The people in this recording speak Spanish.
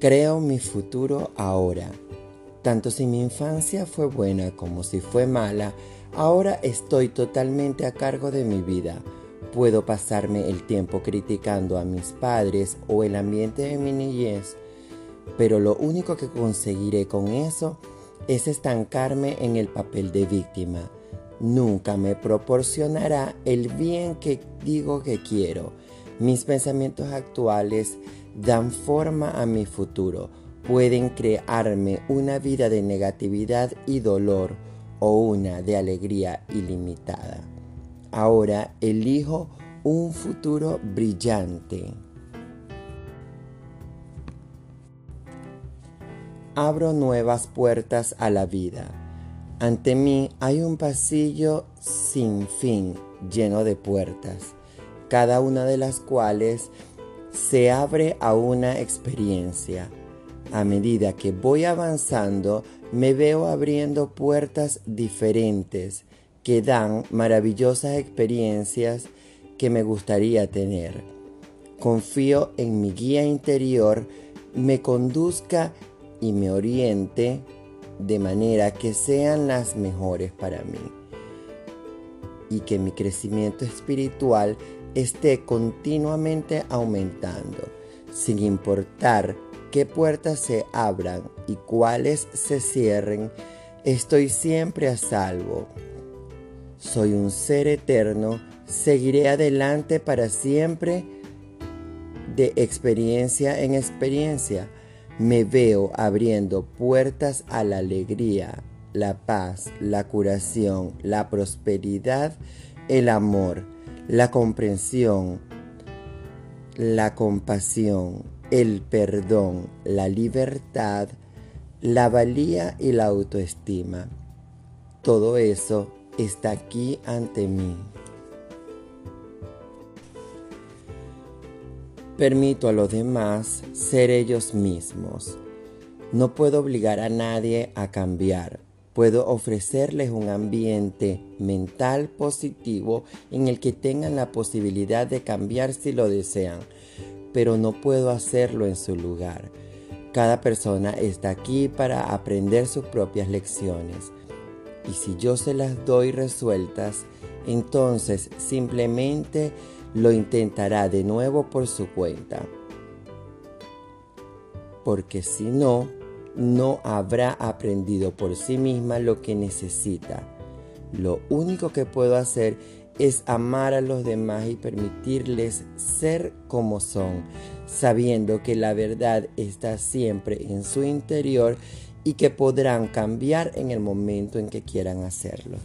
Creo mi futuro ahora. Tanto si mi infancia fue buena como si fue mala, ahora estoy totalmente a cargo de mi vida. Puedo pasarme el tiempo criticando a mis padres o el ambiente de mi niñez, pero lo único que conseguiré con eso es estancarme en el papel de víctima. Nunca me proporcionará el bien que digo que quiero. Mis pensamientos actuales dan forma a mi futuro. Pueden crearme una vida de negatividad y dolor o una de alegría ilimitada. Ahora elijo un futuro brillante. Abro nuevas puertas a la vida. Ante mí hay un pasillo sin fin lleno de puertas, cada una de las cuales se abre a una experiencia. A medida que voy avanzando, me veo abriendo puertas diferentes que dan maravillosas experiencias que me gustaría tener. Confío en mi guía interior me conduzca y me oriente de manera que sean las mejores para mí y que mi crecimiento espiritual esté continuamente aumentando, sin importar qué puertas se abran y cuáles se cierren, estoy siempre a salvo. Soy un ser eterno, seguiré adelante para siempre de experiencia en experiencia. Me veo abriendo puertas a la alegría, la paz, la curación, la prosperidad, el amor, la comprensión, la compasión, el perdón, la libertad, la valía y la autoestima. Todo eso está aquí ante mí. Permito a los demás ser ellos mismos. No puedo obligar a nadie a cambiar. Puedo ofrecerles un ambiente mental positivo en el que tengan la posibilidad de cambiar si lo desean, pero no puedo hacerlo en su lugar. Cada persona está aquí para aprender sus propias lecciones. Y si yo se las doy resueltas, entonces simplemente lo intentará de nuevo por su cuenta. Porque si no, no habrá aprendido por sí misma lo que necesita. Lo único que puedo hacer es amar a los demás y permitirles ser como son, sabiendo que la verdad está siempre en su interior y que podrán cambiar en el momento en que quieran hacerlo.